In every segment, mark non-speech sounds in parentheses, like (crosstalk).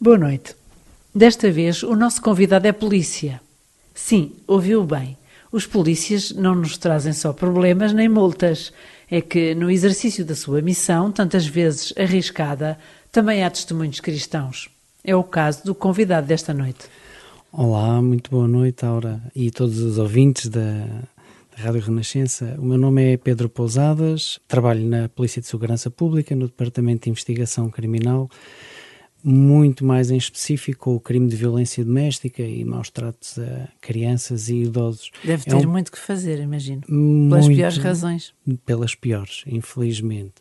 Boa noite. Desta vez o nosso convidado é polícia. Sim, ouviu bem. Os polícias não nos trazem só problemas nem multas. É que no exercício da sua missão, tantas vezes arriscada, também há testemunhos cristãos. É o caso do convidado desta noite. Olá, muito boa noite, Aura, e todos os ouvintes da, da Rádio Renascença. O meu nome é Pedro Pousadas, trabalho na Polícia de Segurança Pública, no Departamento de Investigação Criminal, muito mais em específico o crime de violência doméstica e maus tratos a crianças e idosos. Deve ter é um, muito que fazer, imagino. Pelas muito, piores razões. Pelas piores, infelizmente.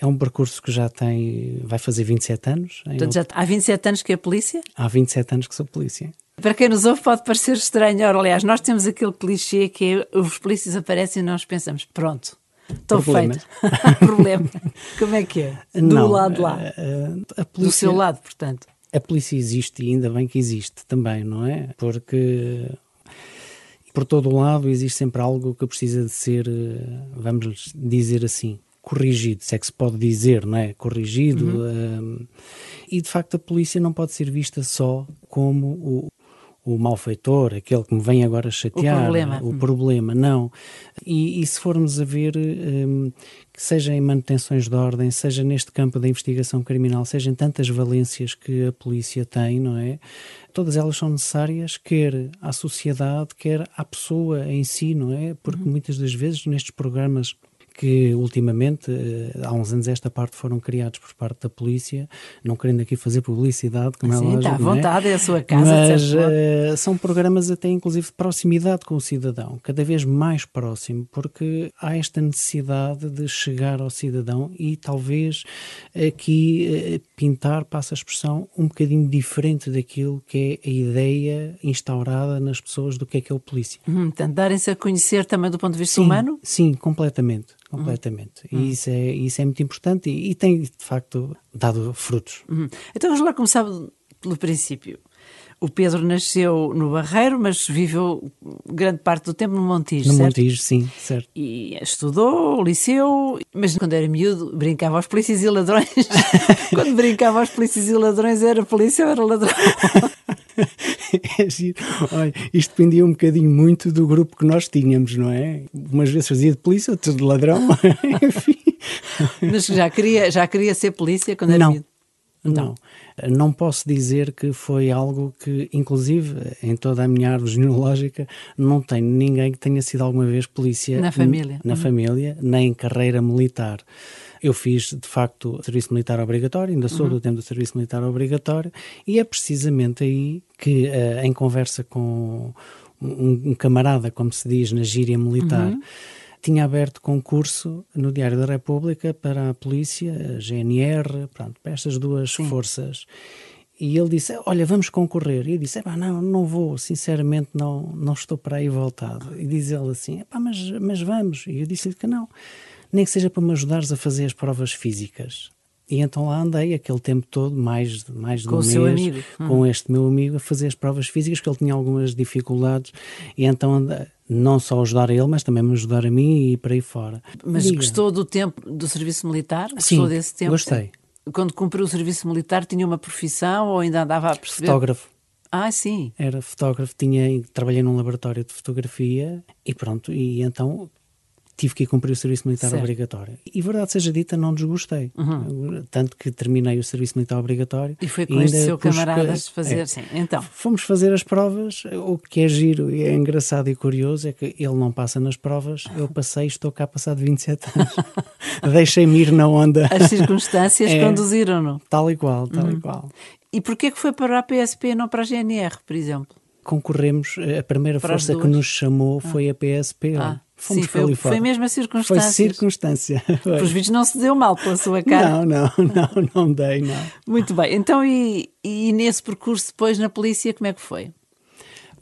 É um percurso que já tem, vai fazer 27 anos. Portanto, já, há 27 anos que é polícia? Há 27 anos que sou polícia. Para quem nos ouve pode parecer estranho. Ora, aliás, nós temos aquele clichê que é, os polícias aparecem e nós pensamos, pronto, Estou feito. (laughs) Problema. Como é que é? Do Não, lado lá. A, a polícia, Do seu lado, portanto. A polícia existe e ainda bem que existe também, não é? Porque por todo o lado existe sempre algo que precisa de ser, eh, vamos dizer assim, corrigido, se é que se pode dizer, não é? Corrigido. Uhum. Um, e de facto a polícia não pode ser vista só como o, o malfeitor, aquele que me vem agora chatear, o problema, o problema não. E, e, se formos a ver, um, que seja em manutenções de ordem, seja neste campo da investigação criminal, seja em tantas valências que a polícia tem, não é? Todas elas são necessárias, quer à sociedade, quer à pessoa em si, não é? Porque uhum. muitas das vezes nestes programas que ultimamente, eh, há uns anos esta parte, foram criados por parte da polícia, não querendo aqui fazer publicidade, como Sim, é lógico. Está à vontade, é? é? a sua casa. Mas uh, são programas até inclusive de proximidade com o cidadão, cada vez mais próximo, porque há esta necessidade de chegar ao cidadão e talvez aqui uh, pintar, passa a expressão, um bocadinho diferente daquilo que é a ideia instaurada nas pessoas do que é que é o polícia. Hum, portanto, darem-se a conhecer também do ponto de vista sim, humano? Sim, completamente completamente. Uhum. E isso é, isso é muito importante e, e tem, de facto, dado frutos. Uhum. Então vamos lá começar pelo princípio. O Pedro nasceu no Barreiro, mas viveu grande parte do tempo no Montijo, No certo? Montijo, sim, certo. E estudou, liceu, mas quando era miúdo brincava aos polícias e ladrões. (laughs) quando brincava aos polícias e ladrões era polícia ou era ladrão? (laughs) é giro. Olha, isto dependia um bocadinho muito do grupo que nós tínhamos, não é? Umas vezes fazia de polícia, outras de ladrão, (laughs) enfim. Mas já queria, já queria ser polícia quando era não. miúdo? Não. não posso dizer que foi algo que, inclusive, em toda a minha árvore (laughs) genealógica, não tenho ninguém que tenha sido alguma vez polícia na família, na uhum. família nem carreira militar. Eu fiz, de facto, serviço militar obrigatório, ainda sou uhum. do tempo do serviço militar obrigatório, e é precisamente aí que, uh, em conversa com um, um, camarada, como se diz na gíria militar, uhum. Tinha aberto concurso no Diário da República para a polícia, a GNR, pronto, para estas duas Sim. forças. E ele disse: Olha, vamos concorrer. E eu disse: Não, não vou, sinceramente, não, não estou para aí voltado. E diz ele assim: mas, mas vamos. E eu disse-lhe que não nem que seja para me ajudares a fazer as provas físicas. E então lá andei aquele tempo todo, mais, mais de com um mês, amigo. com hum. este meu amigo, a fazer as provas físicas, porque ele tinha algumas dificuldades, e então andei, não só ajudar a ele, mas também me ajudar a mim e para aí fora. Mas Diga. gostou do tempo do serviço militar? Gostou Sim, desse tempo? gostei. Quando cumpriu o serviço militar, tinha uma profissão ou ainda andava a perceber? Fotógrafo. Ah, sim. Era fotógrafo, tinha, trabalhei num laboratório de fotografia e pronto, e então tive que ir cumprir o serviço militar certo. obrigatório. E verdade seja dita, não desgostei. Uhum. Tanto que terminei o serviço militar obrigatório. E foi com este seu camarada fazer, é, sim. Então. Fomos fazer as provas. O que é giro e é engraçado e curioso é que ele não passa nas provas, eu passei e estou cá passado 27 anos. (laughs) Deixei-me ir na onda. As circunstâncias (laughs) é, conduziram-no. Tal e qual, tal uhum. e qual. E porquê que foi para a PSP e não para a GNR, por exemplo? Concorremos, a primeira para força que nos chamou ah. foi a PSP. Ah. Fomos Sim, foi, foi mesmo a circunstância. Foi circunstância. (laughs) Os vídeos não se deu mal pela sua cara. Não, não, não, não dei, não. Muito bem. Então, e, e nesse percurso depois na polícia, como é que foi?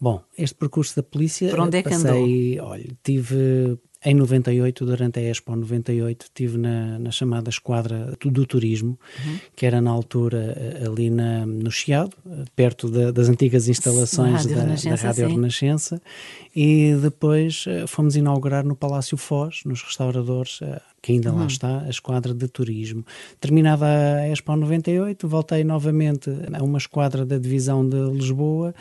Bom, este percurso da polícia. Por onde é que passei, andou? Olha, tive em 98, durante a Expo 98, estive na, na chamada esquadra do turismo, uhum. que era na altura eh, ali na, no Chiado, perto de, das antigas instalações Rádio da, da Rádio sim. Renascença, e depois eh, fomos inaugurar no Palácio Foz, nos restauradores, eh, que ainda uhum. lá está, a esquadra de turismo. Terminada a Expo 98, voltei novamente a uma esquadra da divisão de Lisboa,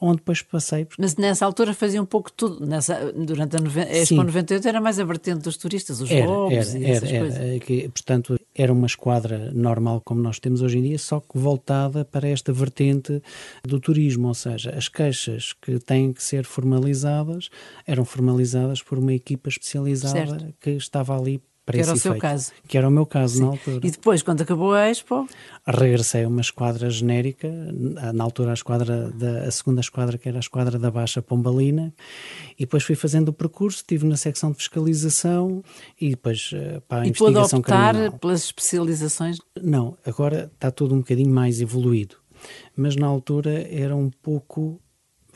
onde depois passei. Mas nessa altura fazia um pouco tudo. Nessa, durante a, a Expo Sim. 98 era mais a vertente dos turistas, os era, e essas era, coisas. Era, que, portanto, era uma esquadra normal como nós temos hoje em dia, só que voltada para esta vertente do turismo, ou seja, as queixas que têm que ser formalizadas eram formalizadas por uma equipa especializada certo. que estava ali para que era o seu efeito. caso. Que era o meu caso Sim. na altura. E depois, quando acabou a Expo? Regressei a uma esquadra genérica, na altura a esquadra da, a segunda esquadra, que era a esquadra da Baixa Pombalina, e depois fui fazendo o percurso, estive na secção de fiscalização e depois eh, para a e investigação optar criminal. pelas especializações? Não, agora está tudo um bocadinho mais evoluído. Mas na altura era um pouco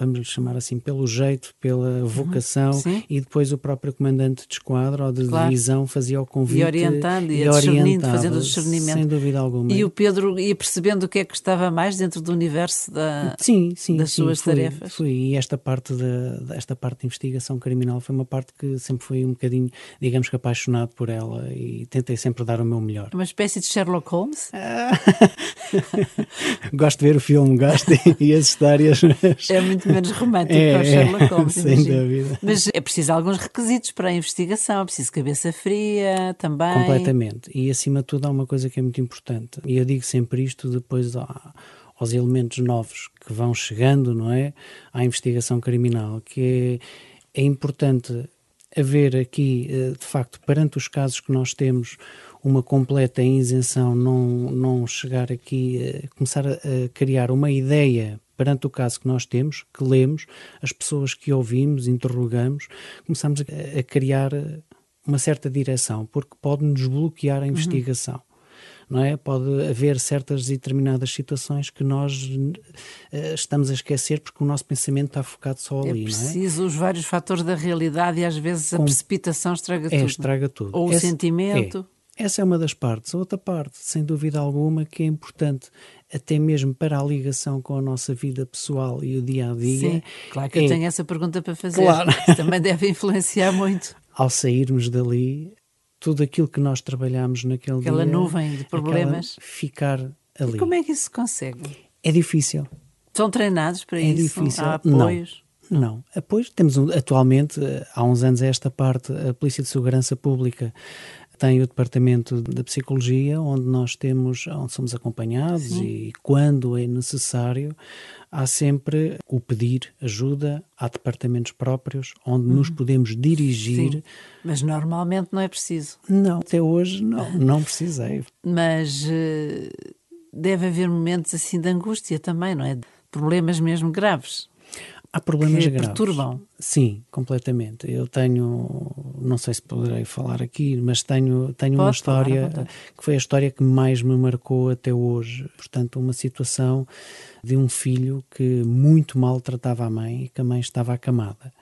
vamos lhe chamar assim, pelo jeito, pela vocação, uhum, e depois o próprio comandante de esquadra ou de claro. divisão fazia o convite. E orientando, e, e orientando, fazendo o discernimento. Sem dúvida alguma. E o Pedro ia percebendo o que é que estava mais dentro do universo da, sim, sim, das sim, suas fui, tarefas. Fui, e esta parte, de, esta parte de investigação criminal foi uma parte que sempre fui um bocadinho, digamos que apaixonado por ela e tentei sempre dar o meu melhor. Uma espécie de Sherlock Holmes? (laughs) gosto de ver o filme, gosto (laughs) e as histórias. É muito menos romântico (laughs) é, ao Sherlock Holmes. (laughs) Sem imagino. dúvida. Mas é preciso alguns requisitos para a investigação, é preciso cabeça fria também. Completamente. E acima de tudo há uma coisa que é muito importante. E eu digo sempre isto depois aos elementos novos que vão chegando, não é? À investigação criminal, que é, é importante haver aqui, eh, de facto, perante os casos que nós temos, uma completa isenção, não, não chegar aqui a começar a, a criar uma ideia perante o caso que nós temos, que lemos, as pessoas que ouvimos, interrogamos, começamos a, a criar uma certa direção, porque pode nos bloquear a uhum. investigação. Uhum. Não é? Pode haver certas e determinadas situações que nós uh, estamos a esquecer porque o nosso pensamento está focado só é ali. É preciso os vários fatores da realidade e às vezes a Com... precipitação estraga é, tudo. estraga tudo. Ou Esse, o sentimento. É. Essa é uma das partes. Outra parte, sem dúvida alguma, que é importante até mesmo para a ligação com a nossa vida pessoal e o dia a dia. Sim, claro que é... eu tenho essa pergunta para fazer. Claro. (laughs) Isso também deve influenciar muito. Ao sairmos dali, tudo aquilo que nós trabalhamos naquele aquela dia. Aquela nuvem de problemas. Ficar ali. E como é que isso se consegue? É difícil. São treinados para é isso? difícil. Há apoios? Não. Não, apoios temos atualmente, há uns anos esta parte, a Polícia de Segurança Pública tem o departamento da psicologia, onde nós temos, onde somos acompanhados Sim. e quando é necessário, há sempre o pedir ajuda, há departamentos próprios onde uhum. nos podemos dirigir. Sim. Mas normalmente não é preciso. Não, até hoje não, não precisei. Mas uh, deve haver momentos assim de angústia também, não é? Problemas mesmo graves. Há problemas que graves. perturbam. Sim, completamente. Eu tenho, não sei se poderei falar aqui, mas tenho, tenho Pode uma história falar, que foi a história que mais me marcou até hoje. Portanto, uma situação de um filho que muito maltratava a mãe e que a mãe estava acamada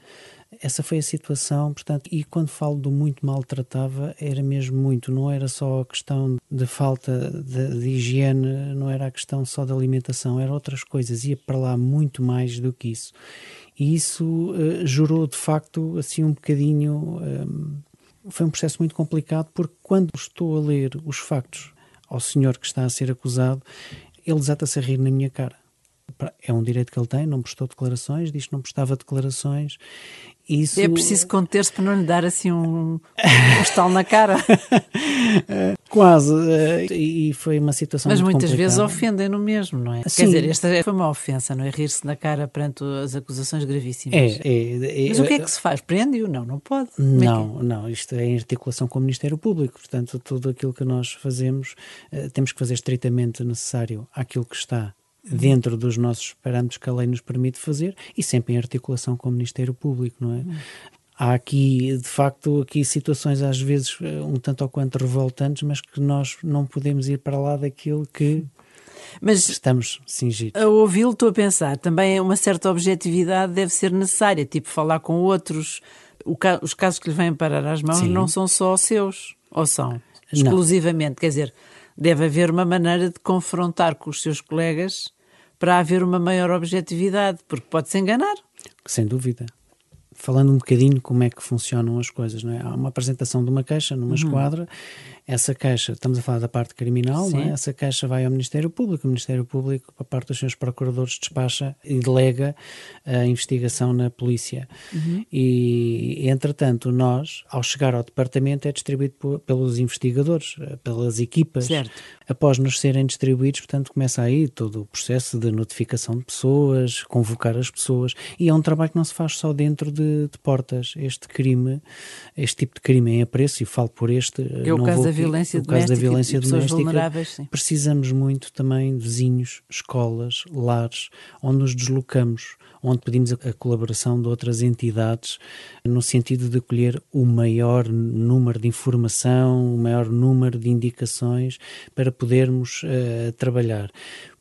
essa foi a situação, portanto, e quando falo do muito maltratava, era mesmo muito, não era só a questão de falta de, de higiene, não era a questão só da alimentação, era outras coisas, ia para lá muito mais do que isso. E isso uh, gerou, de facto, assim um bocadinho. Um, foi um processo muito complicado, porque quando estou a ler os factos ao senhor que está a ser acusado, ele desata-se a rir na minha cara é um direito que ele tem, não prestou declarações, diz que não prestava declarações. Isso... É preciso conter-se para não lhe dar assim um, um estalo na cara. (laughs) Quase. Eh, e foi uma situação Mas muitas complicada. vezes ofendem no mesmo, não é? Sim. Quer dizer, esta foi uma ofensa, não é? Rir-se na cara perante as acusações gravíssimas. É, é, é Mas o que é que se faz? Prende-o? Não, não pode. Não, é, é não. Isto é em articulação com o Ministério Público. Portanto, tudo aquilo que nós fazemos, uh, temos que fazer estritamente necessário àquilo que está dentro dos nossos parâmetros que a lei nos permite fazer e sempre em articulação com o Ministério Público, não é? Há aqui, de facto, aqui situações às vezes eh, um tanto ou quanto revoltantes, mas que nós não podemos ir para lá daquilo que mas estamos cingidos. A ouvi-lo, estou a pensar, também uma certa objetividade deve ser necessária, tipo falar com outros. os casos que lhe vêm parar às mãos Sim. não são só seus, ou são? Exclusivamente, não. quer dizer, deve haver uma maneira de confrontar com os seus colegas para haver uma maior objetividade, porque pode-se enganar. Sem dúvida. falando um bocadinho como é que funcionam as coisas, não é? Há uma apresentação de uma queixa numa uhum. esquadra, essa queixa, estamos a falar da parte criminal, é? essa queixa vai ao Ministério Público, o Ministério Público, por parte dos seus procuradores, despacha e delega a investigação na polícia. Uhum. E, entretanto, nós, ao chegar ao departamento, é distribuído por, pelos investigadores, eh, pelas equipas. Certo. Após nos serem distribuídos, portanto, começa aí todo o processo de notificação de pessoas, convocar as pessoas, e é um trabalho que não se faz só dentro de, de portas. Este crime, este tipo de crime em apreço, e falo por este. É o caso da violência no caso da violência doméstica, precisamos muito também de vizinhos, escolas, lares, onde nos deslocamos, onde pedimos a, colaboração de outras entidades, no sentido de acolher o maior número de informação, o maior número de indicações para podermos uh, trabalhar.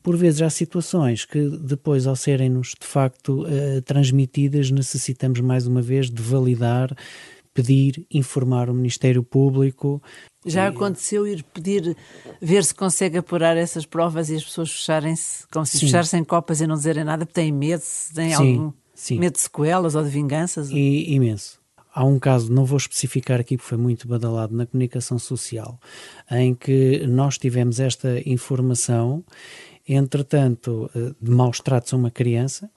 Por vezes há situações que depois, ao serem-nos de facto uh, transmitidas, necessitamos mais uma vez de validar, pedir, informar o Ministério Público, já aconteceu ir pedir, ver se consegue apurar essas provas e as pessoas fecharem-se, como se fechassem copas e não dizerem nada, porque têm medo, têm sim, algum sim. medo de sequelas ou de vinganças? E, imenso. Há um caso, não vou especificar aqui, porque foi muito badalado na comunicação social, em que nós tivemos esta informação, entretanto, eh, de maus tratos a uma criança,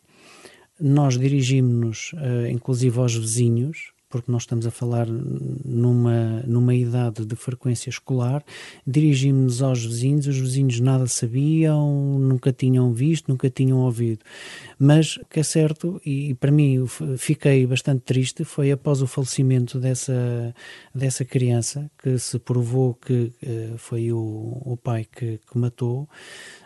nós dirigimos-nos, eh, inclusive aos vizinhos, porque nós estamos a falar numa, numa idade de frequência escolar, dirigimos-nos aos vizinhos, os vizinhos nada sabiam, nunca tinham visto, nunca tinham ouvido. Mas o que é certo, e para mim fiquei bastante triste, foi após o falecimento dessa, dessa criança, que se provou que uh, foi o, o pai que, que matou,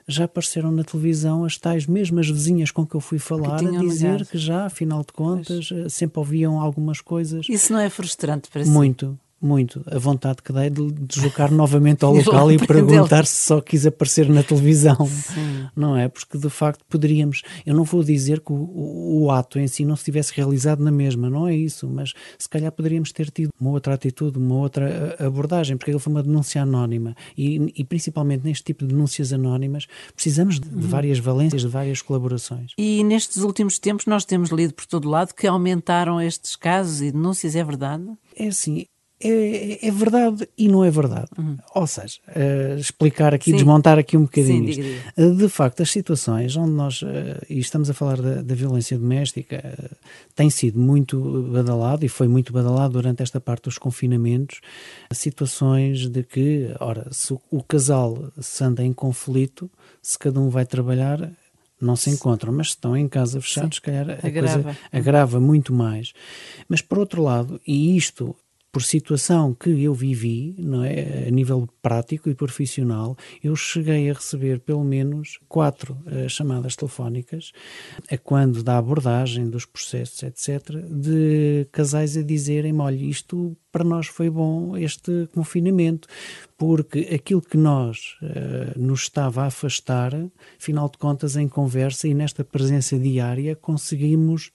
já apareceram na televisão as tais mesmas vizinhas com que eu fui falar a dizer ligado. que já, afinal de contas, pois. Sempre ouviam algumas coisas. Isso não é frustrante para si? Muito, muito a vontade que dei de deslocar novamente ao (laughs) local e perguntar se só quis aparecer na televisão, Sim. não é? Porque de facto poderíamos, eu não vou dizer que o, o, o, ato em si não se tivesse realizado na mesma, não é isso, mas se calhar poderíamos ter tido uma outra atitude, uma outra abordagem, porque ele foi uma denúncia anónima e, e principalmente neste tipo de denúncias anónimas precisamos de, de uhum. várias valências, de várias colaborações. E nestes últimos tempos nós temos lido por todo lado que aumentaram estes casos e denúncias, é verdade? É assim, é, é, verdade e não é verdade. Uhum. Ou seja, uh, explicar aqui, Sim. desmontar aqui um bocadinho Sim, isto. Uh, de facto, as situações onde nós, uh, e estamos a falar da, da violência doméstica, tem sido muito badalado e foi muito badalado durante esta parte dos confinamentos, situações de que, ora, se o, o casal se anda em conflito, se cada um vai trabalhar, não se encontram, mas se estão em casa fechados, se calhar a agrava. coisa agrava muito mais. Mas por outro lado, e isto por situação que eu vivi, não é, a nível prático e profissional, eu cheguei a receber pelo menos quatro uh, chamadas telefónicas, a quando da abordagem dos processos, etc., de casais a dizerem: olha, isto para nós foi bom este confinamento, porque aquilo que nós uh, nos estava a afastar, afinal de contas, em conversa e nesta presença diária, conseguimos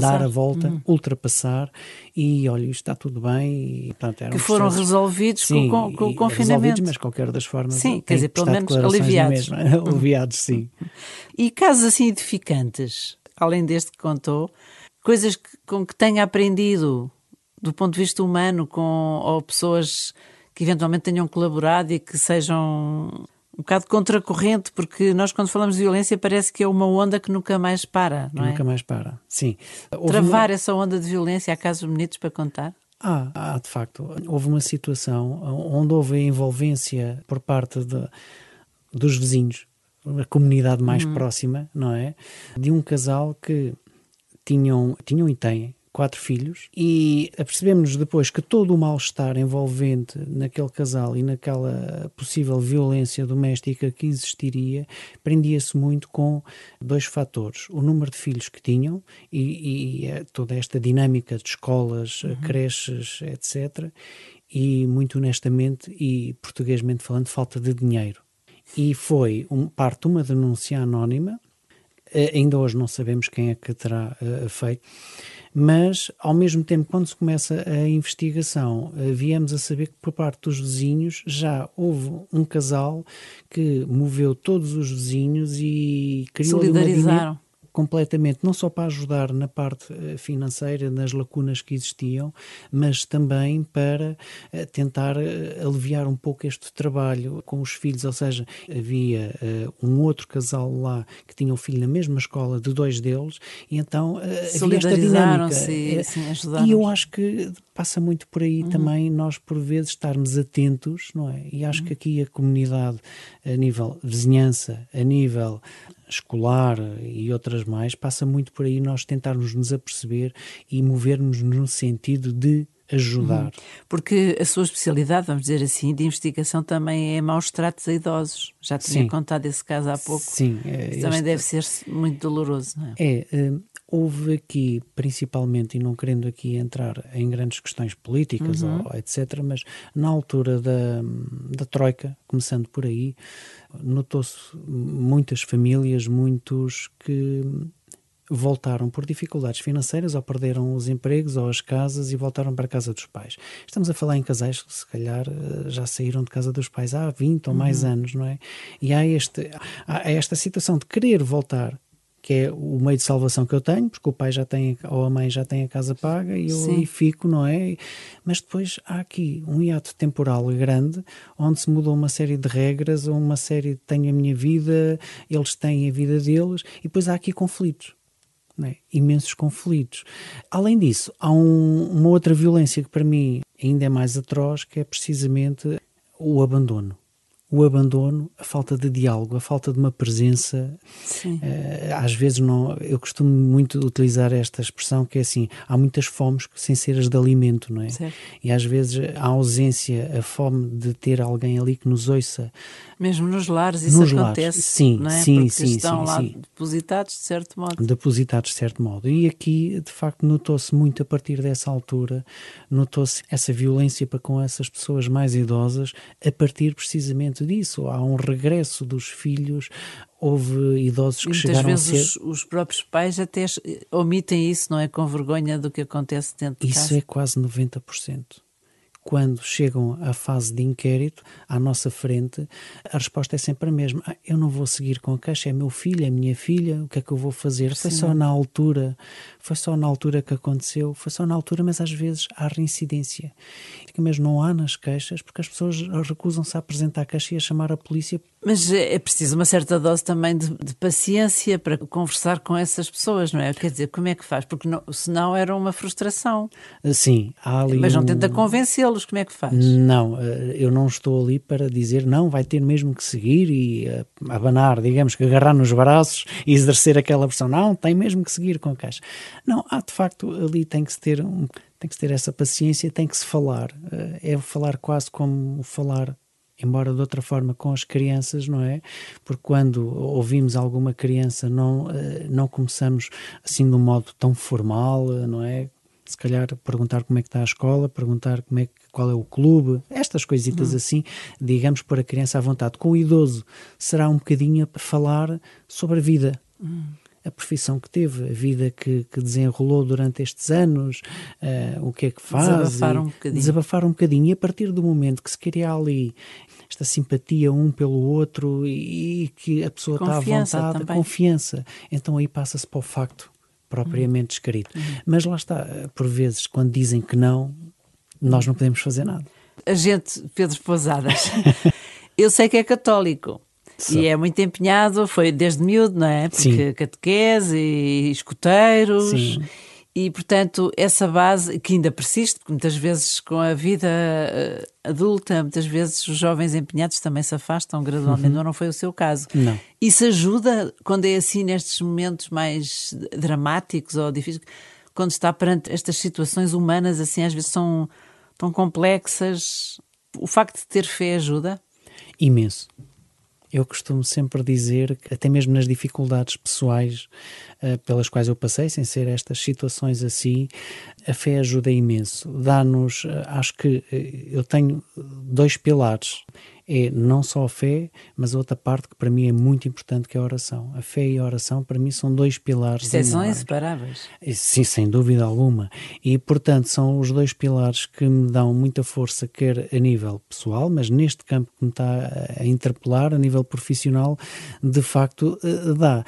dar a volta, uhum. ultrapassar e olha, isto está tudo bem. E, portanto, que foram resolvidos sim, com, com, o confinamento. mas qualquer das formas. Sim, quer dizer, pelo menos aliviados. (laughs) aliviados, sim. E casos assim edificantes, além deste que contou, coisas que, com que tenha aprendido do ponto de vista humano, com ou pessoas que eventualmente tenham colaborado e que sejam um bocado contracorrente, porque nós, quando falamos de violência, parece que é uma onda que nunca mais para, não é? Nunca mais para, sim. Houve Travar uma... essa onda de violência, há casos bonitos para contar? Ah, ah, de facto. Houve uma situação onde houve a envolvência por parte de, dos vizinhos, a comunidade mais uhum. próxima, não é? De um casal que tinham, tinham e têm quatro filhos, e apercebemos depois que todo o mal-estar envolvente naquele casal e naquela possível violência doméstica que existiria prendia-se muito com dois fatores: o número de filhos que tinham e, e eh, toda esta dinâmica de escolas, uhum. creches, etc. E muito honestamente e portuguesmente falando, falta de dinheiro. E foi um, parte uma denúncia anónima, eh, ainda hoje não sabemos quem é que terá uh, feito mas ao mesmo tempo, quando se começa a investigação, eh, viemos a saber que por parte dos vizinhos já houve um casal que moveu todos os vizinhos e criou Solidarizaram. Completamente, não só para ajudar na parte eh, financeira, nas lacunas que existiam, mas também para uh, tentar uh, aliviar um pouco este trabalho com os filhos, ou seja, havia uh, um outro casal lá que tinha um filho na mesma escola de dois deles, e então uh, havia esta dinâmica. E, sim, e eu acho que passa muito por aí uhum. também nós por vezes estarmos atentos, não é? E acho uhum. que aqui a comunidade a nível vizinhança, a nível escolar e outras mais, passa muito por aí nós tentarmos nos aperceber e movermos no sentido de ajudar. Uhum. Porque a sua especialidade, vamos dizer assim, de investigação também é maus tratos a idosos. Já tinha Sim. contado esse caso há pouco. Sim. É, também deve ser muito doloroso, não é? É. Houve aqui, principalmente, e não querendo aqui entrar em grandes questões políticas uhum. ou etc., mas na altura da, da Troika, começando por aí, notou-se muitas famílias, muitos que voltaram por dificuldades financeiras ou perderam os empregos ou as casas e voltaram para a casa dos pais. Estamos a falar em casais que se calhar eh, já saíram de casa dos pais há 20 ou mais uhum. anos, não é? E há, este, há esta situação de querer voltar que é o meio de salvação que eu tenho, porque o pai já tem, ou a mãe já tem a casa paga e eu aí fico, não é? Mas depois há aqui um hiato temporal grande, onde se mudou uma série de regras, ou uma série, tenho a minha vida, eles têm a vida deles, e depois há aqui conflitos né? imensos conflitos. Além disso, há um, uma outra violência que para mim ainda é mais atroz, que é precisamente o abandono o abandono, a falta de diálogo, a falta de uma presença. Sim. Uh, às vezes não, eu costumo muito utilizar esta expressão que é assim, há muitas fomes sem ser as de alimento, não é? Certo. E às vezes a ausência, a fome de ter alguém ali que nos ouça. Mesmo nos lares isso nos acontece, lares. Sim, não é? sim, Porque sim, estão sim, lá sim. depositados de certo modo. Depositados de certo modo. E aqui, de facto, notou-se muito a partir dessa altura, notou-se essa violência para com essas pessoas mais idosas, a partir precisamente muito disso. Há um regresso dos filhos. Houve idosos que chegaram a ser... Muitas vezes os, próprios pais até omitem isso, não é? Com vergonha do que acontece dentro de isso casa. Isso é quase 90% quando chegam à fase de inquérito, à nossa frente, a resposta é sempre a mesma. Ah, eu não vou seguir com a queixa, é meu filho, é minha filha, o que é que eu vou fazer? Foi só na altura, foi só na altura que aconteceu, foi só na altura, mas às vezes há reincidência. Mas não há nas queixas, porque as pessoas recusam-se a apresentar a queixa e a chamar a polícia. Mas é preciso uma certa dose também de, de, paciência para conversar com essas pessoas, não é? Quer dizer, como é que faz? Porque não, senão era uma frustração. Sim, há ali. Mas não um... tenta convencê-los como é que faz? Não, eh, eu não estou ali para dizer não, vai ter mesmo que seguir e eh, abanar, digamos que agarrar nos braços e exercer aquela pressão. Não, tem mesmo que seguir com a caixa. Não, há de facto ali tem que se ter um, tem que se ter essa paciência, tem que se falar. É falar quase como falar embora de outra forma com as crianças, não é? Porque quando ouvimos alguma criança não não começamos assim de um modo tão formal, não é? Se calhar perguntar como é que está a escola, perguntar como é que qual é o clube, estas coisitas uhum. assim, digamos, para a criança à vontade. Com o idoso será um bocadinho para falar sobre a vida. Uhum. A profissão que teve, a vida que, que desenrolou durante estes anos, uh, o que é que faz. Desabafar um bocadinho. Desabafar um bocadinho. E a partir do momento que se cria ali esta simpatia um pelo outro e, e que a pessoa confiança está à vontade, também. confiança, então aí passa-se para o facto propriamente descrito. Uhum. Mas lá está, por vezes, quando dizem que não, nós não podemos fazer nada. Agente Pedro Pousadas, (laughs) eu sei que é católico. E é muito empenhado, foi desde miúdo, não é? Porque Sim. catequese e escuteiros. Sim. E, portanto, essa base que ainda persiste, porque muitas vezes com a vida eh, adulta, muitas vezes os jovens empenhados também se afastam gradualmente, uhum. não foi o seu caso. Não. Isso ajuda quando é assim nestes momentos mais dramáticos ou difíceis, quando está perante estas situações humanas, assim, às vezes são tão complexas. O facto de ter fé ajuda? Imenso. Eu costumo sempre dizer que, até mesmo nas dificuldades pessoais uh, pelas quais eu passei, sem ser estas situações assim, a fé ajuda imenso. Dá-nos, uh, acho que uh, eu tenho dois pilares é não só a fé, mas outra parte que para mim é muito importante, que é a oração. A fé e a oração, para mim, são dois pilares. São inseparáveis. Sim, sem dúvida alguma. E, portanto, são os dois pilares que me dão muita força, quer a nível pessoal, mas neste campo que me está a interpelar, a nível profissional, de facto, eh, dá.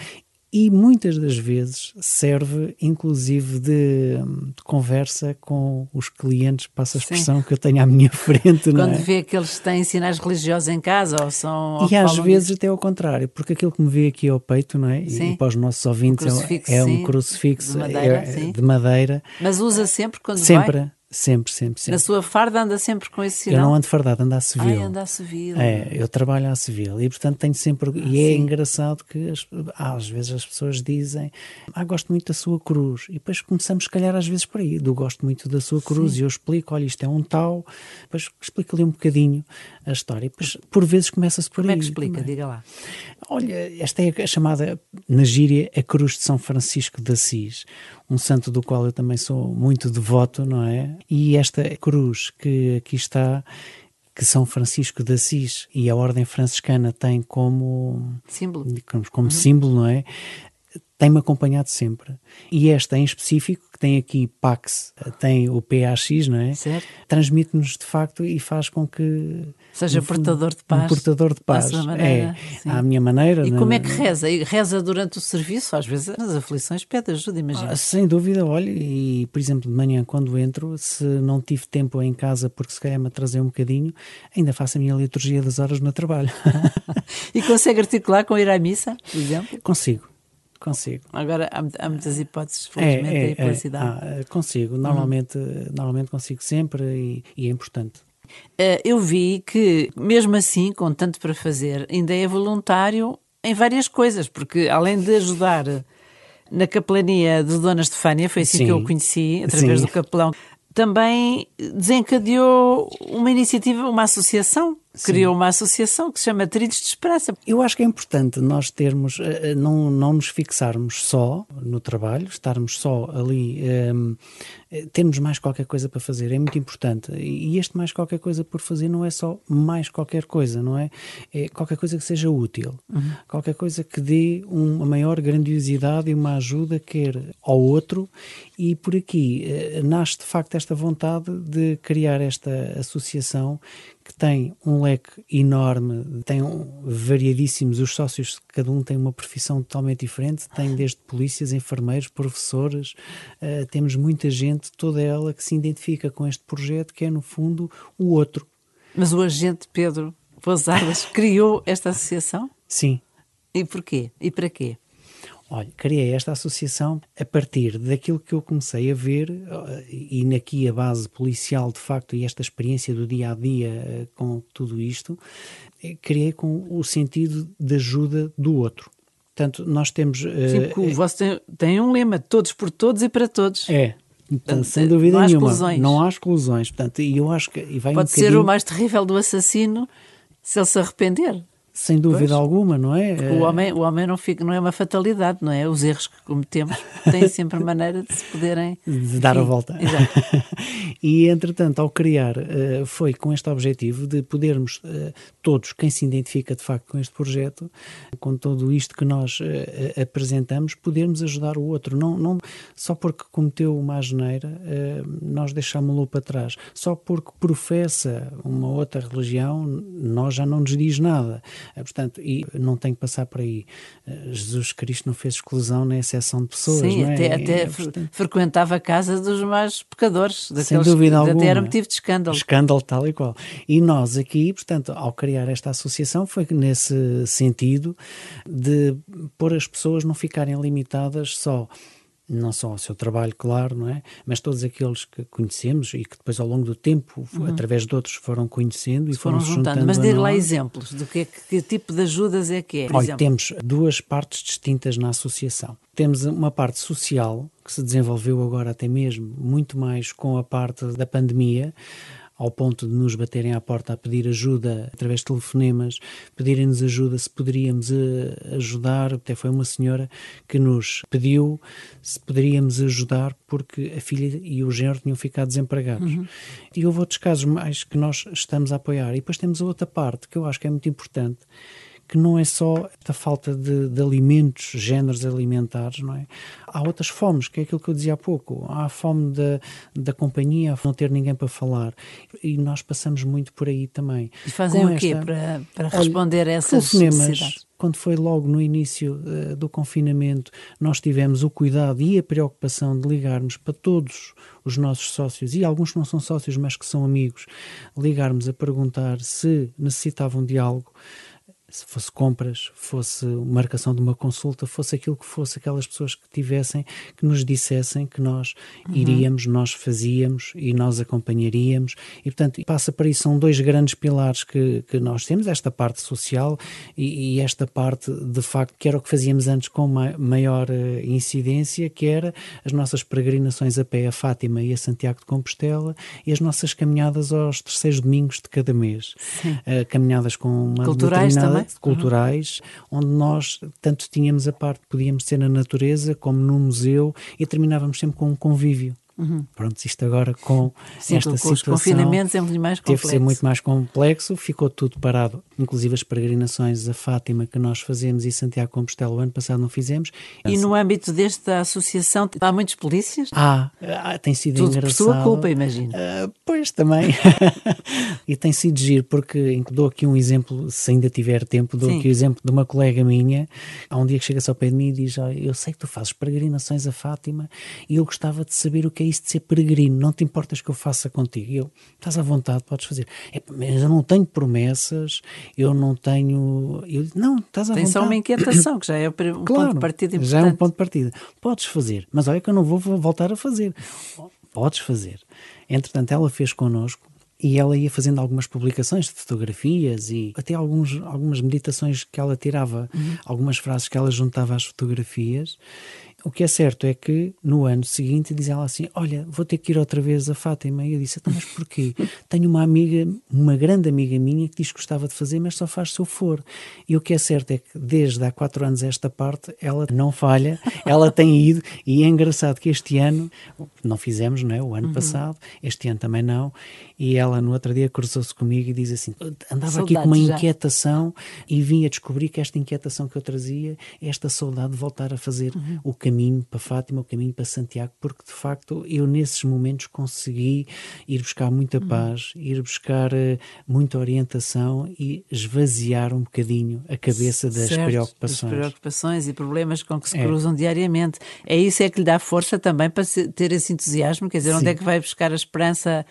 E muitas das vezes serve inclusive de, de conversa com os clientes, passa a expressão Sim. que eu tenho à minha (laughs) frente. Quando é? vê que eles têm sinais religiosos em casa ou são. E às vezes disso. até ao contrário, porque aquilo que me vê aqui ao peito, não é? Sim. E para os nossos ouvintes é, é, um crucifixo de madeira, é, de madeira, Mas usa sempre quando sempre. Vai? Sempre, sempre, sempre. Na sua farda anda sempre com esse sinal? Eu não ando fardado, ando à civil. Ai, anda à civil. É, eu trabalho à civil e, portanto, tenho sempre... Ah, e é engraçado que as, às vezes as pessoas dizem ah, gosto muito da sua cruz. E depois começamos, se calhar, às vezes por aí, do gosto muito da sua cruz sim. e eu explico, olha, isto é um tal, depois explico-lhe um bocadinho a história. E depois, por vezes, começa-se por Como aí. Como é que explica? Diga lá. Olha, esta é a chamada, na gíria, a cruz de São Francisco de Assis um santo do qual eu também sou muito devoto, não é? E esta cruz que aqui está, que São Francisco de Assis e a Ordem Franciscana têm como símbolo, como, como uhum. símbolo, não é? Tem-me acompanhado sempre. E esta em específico tem aqui Pax, tem o PAX, não é? Transmite-nos de facto e faz com que seja portador de paz. Um portador de paz. Maneira, é, à minha maneira. E como é que reza? E reza durante o serviço, às vezes nas aflições pede ajuda, imagina. Ah, sem dúvida, olha, e por exemplo, de manhã quando entro, se não tive tempo em casa porque se calhar me atrasei um bocadinho, ainda faço a minha liturgia das horas no trabalho. (laughs) e consegue articular com ir à missa, por exemplo? Consigo. Consigo. Agora há, há muitas hipóteses, felizmente, é, é, pela é. Ah, consigo, normalmente, uhum. normalmente consigo sempre e, e é importante. Uh, eu vi que, mesmo assim, com tanto para fazer, ainda é voluntário em várias coisas, porque além de ajudar na capelania de Dona Estefânia, foi assim Sim. que eu o conheci, através Sim. do capelão, também desencadeou uma iniciativa, uma associação criou uma associação que se chama Trilhos de Esperança. Eu acho que é importante nós termos, eh, eh, não, não nos fixarmos só no trabalho, estarmos só ali, um, eh, termos mais qualquer coisa para fazer, é muito importante. E este mais qualquer coisa por fazer não é só mais qualquer coisa, não é? É qualquer coisa que seja útil, uhum. qualquer coisa que dê uma maior grandiosidade e uma ajuda, quer ao outro, e por aqui nasce de facto esta vontade de criar esta associação que tem um leque enorme, tem um, variadíssimos, os sócios, cada um tem uma profissão totalmente diferente, tem desde polícias, enfermeiros, professores, uh, temos muita gente, toda ela que se identifica com este projeto, que é no fundo o outro. Mas o agente Pedro Pousadas (laughs) criou esta associação? Sim. E porquê? E para quê? Olha, criei esta associação a partir daquilo que eu comecei a ver, eh, e aqui a base policial, de facto, e esta experiência do dia a dia eh, com tudo isto, eh, criei com o sentido de ajuda do outro. Portanto, nós temos. Sim, porque uh, você tem, tem, um lema: todos por todos e para todos. É. Portanto, sem dúvida não nenhuma. Há exclusões. Não há exclusões. Portanto, e eu acho que. E vai Pode um ser bocadinho... o mais terrível do assassino se ele se arrepender. Sem dúvida pois. alguma, não é? O homem, o homem não, fica, não é uma fatalidade, não é? Os erros que cometemos têm sempre maneira de se poderem. (laughs) De dar a volta. (laughs) e, entretanto, ao criar, eh, foi com este objetivo de podermos, eh, todos, quem se identifica de facto com este projeto, com tudo isto que nós eh, apresentamos, podermos ajudar o outro. Não, não, só porque cometeu uma asneira, nós deixámos-lo para trás. Só porque professa uma outra religião, nós já não nos diz nada. Eh, portanto, e não tem que passar por aí. Eh, Jesus Cristo não fez exclusão nem exceção de pessoas. Sim, é? até, até portanto, frequentava a casa dos mais pecadores, daqueles sem dúvida que alguma. até era motivo de escândalo. Escândalo tal e qual. E nós aqui, portanto, ao criar esta associação, foi nesse sentido de pôr as pessoas não ficarem limitadas só não só ao seu trabalho, claro, não é? Mas todos aqueles que conhecemos e que depois ao longo do tempo, uhum. através de outros, foram conhecendo e foram, foram juntando. Mas dê lá exemplos do que, é que, tipo de ajudas é que é. Olha, temos duas partes distintas na associação. Temos uma parte social, que se desenvolveu agora até mesmo muito mais com a parte da pandemia, ao ponto de nos baterem à porta a pedir ajuda através de telefonemas, pedirem-nos ajuda se poderíamos eh, ajudar. Até foi uma senhora que nos pediu se poderíamos ajudar porque a filha e o genro tinham ficado desempregados. Uhum. E houve outros casos mais que nós estamos a apoiar. E depois temos a outra parte que eu acho que é muito importante, que não é só a falta de, de, alimentos, géneros alimentares, não é? Há outras fomes, que é aquilo que eu dizia há pouco. Há a fome da, da companhia, não ter ninguém para falar. E nós passamos muito por aí também. E fazem Com o quê esta, para, para responder olha, a essas necessidades? quando foi logo no início uh, do confinamento, nós tivemos o cuidado e a preocupação de ligarmos para todos os nossos sócios, e alguns não são sócios, mas que são amigos, ligarmos a perguntar se necessitavam de algo se fosse compras, fosse marcação de uma consulta, fosse aquilo que fosse, aquelas pessoas que tivessem, que nos dissessem que nós uhum. iríamos, nós fazíamos e nós acompanharíamos. E, portanto, passa para isso. São dois grandes pilares que, que nós temos: esta parte social e, e esta parte, de facto, que era o que fazíamos antes com ma maior uh, incidência, que era as nossas peregrinações a pé a Fátima e a Santiago de Compostela e as nossas caminhadas aos terceiros domingos de cada mês. Uh, caminhadas com uma Culturais determinada também? culturais, uhum. onde nós tanto tínhamos a parte, podíamos ser na natureza como no museu e terminávamos sempre com um convívio. Uhum. Pronto, isto agora com Sim, esta com situação. os confinamentos é muito mais complexo. Teve ser muito mais complexo, ficou tudo parado. Inclusive as peregrinações a Fátima que nós fazemos e Santiago Compostela o ano passado não fizemos. E no âmbito desta associação há muitos polícias? Há, há tem sido tudo engraçado. por sua culpa, imagino. Uh, pois, também. (laughs) e tem sido giro, porque dou aqui um exemplo, se ainda tiver tempo, dou Sim. aqui o exemplo de uma colega minha, há um dia que chega-se ao pé de mim e diz, oh, eu sei que tu fazes peregrinações a Fátima e eu gostava de saber o que é isso de ser peregrino, não te importas que eu faça contigo? E eu, estás à vontade, podes fazer. É, mas eu não tenho promessas, eu não tenho. Eu, não, estás à Tem vontade. só uma inquietação, que já é um claro, ponto de partida importante. Já é um ponto de partida. Podes fazer, mas olha que eu não vou voltar a fazer. Podes fazer. Entretanto, ela fez connosco e ela ia fazendo algumas publicações de fotografias e até alguns, algumas meditações que ela tirava, uhum. algumas frases que ela juntava às fotografias o que é certo é que no ano seguinte diz ela assim: Olha, vou ter que ir outra vez a Fátima. E eu disse: então, Mas porquê? (laughs) Tenho uma amiga, uma grande amiga minha, que diz que gostava de fazer, mas só faz se eu for. E o que é certo é que desde há quatro anos esta parte ela não falha, ela tem ido. E é engraçado que este ano, não fizemos, não é? O ano uhum. passado, este ano também não. E ela no outro dia cruzou-se comigo e diz assim: Andava aqui com uma inquietação já. e vim a descobrir que esta inquietação que eu trazia, esta saudade de voltar a fazer uhum. o caminho para Fátima, o caminho para Santiago, porque de facto eu nesses momentos consegui ir buscar muita uhum. paz, ir buscar uh, muita orientação e esvaziar um bocadinho a cabeça das certo, preocupações. Das preocupações e problemas com que se é. cruzam diariamente. É isso é que lhe dá força também para ter esse entusiasmo, quer dizer, Sim. onde é que vai buscar a esperança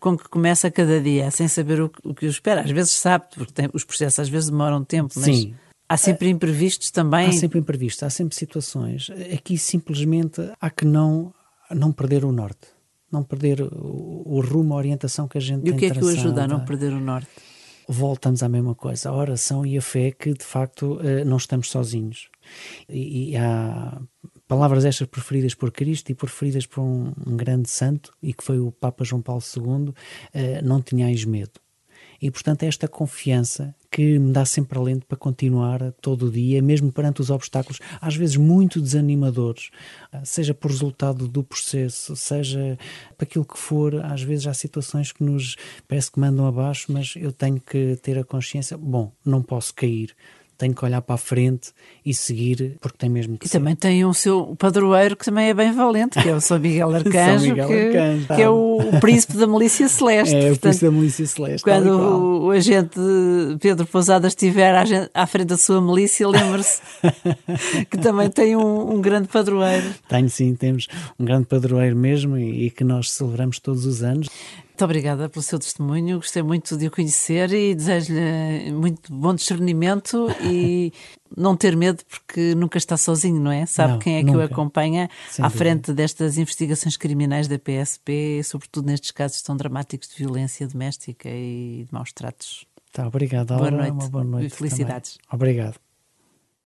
com que começa cada dia, sem saber o, o que o espera. Às vezes sabe, porque tem, os processos às vezes demoram tempo, mas Sim. Há sempre imprevistos também? Há sempre imprevistos, há sempre situações. Aqui simplesmente há que não, não perder o norte, não perder o, o rumo, a orientação que a gente tem E o que é que o ajuda a não perder o norte? Voltamos à mesma coisa, a oração e a fé que de facto eh, não estamos sozinhos. E, e há palavras estas preferidas por Cristo e preferidas por um, um, grande santo, e que foi o Papa João Paulo II, eh, não tenhais medo. E, portanto, é esta confiança que me dá sempre alento para continuar todo o dia, mesmo perante os obstáculos, às vezes muito desanimadores, ah, seja por resultado do processo, seja para aquilo que for. Às vezes há situações que nos parece que mandam abaixo, mas eu tenho que ter a consciência: bom, não posso cair tenho que olhar para a frente e seguir, porque tem mesmo que E ser. também tem um seu padroeiro que também é bem valente, que é o São Miguel (laughs) Arcanjo, Miguel que, Arcanjo, que é o, o, príncipe da milícia celeste. É, Portanto, o príncipe da milícia celeste. Quando o, o, agente Pedro Pousada estiver à, à frente da sua milícia, lembre-se (laughs) que também tem um, um, grande padroeiro. Tenho sim, temos um grande padroeiro mesmo e, e que nós celebramos todos os anos. Muito obrigada pelo seu testemunho, gostei muito de o conhecer e desejo-lhe muito bom discernimento e (laughs) não ter medo porque nunca está sozinho, não é? Sabe não, quem é nunca. que o acompanha Sem à frente destas investigações criminais da PSP, sobretudo nestes casos tão dramáticos de violência doméstica e de maus tratos. Tá, obrigado. Boa noite. Uma boa noite. E felicidades. Também. Obrigado.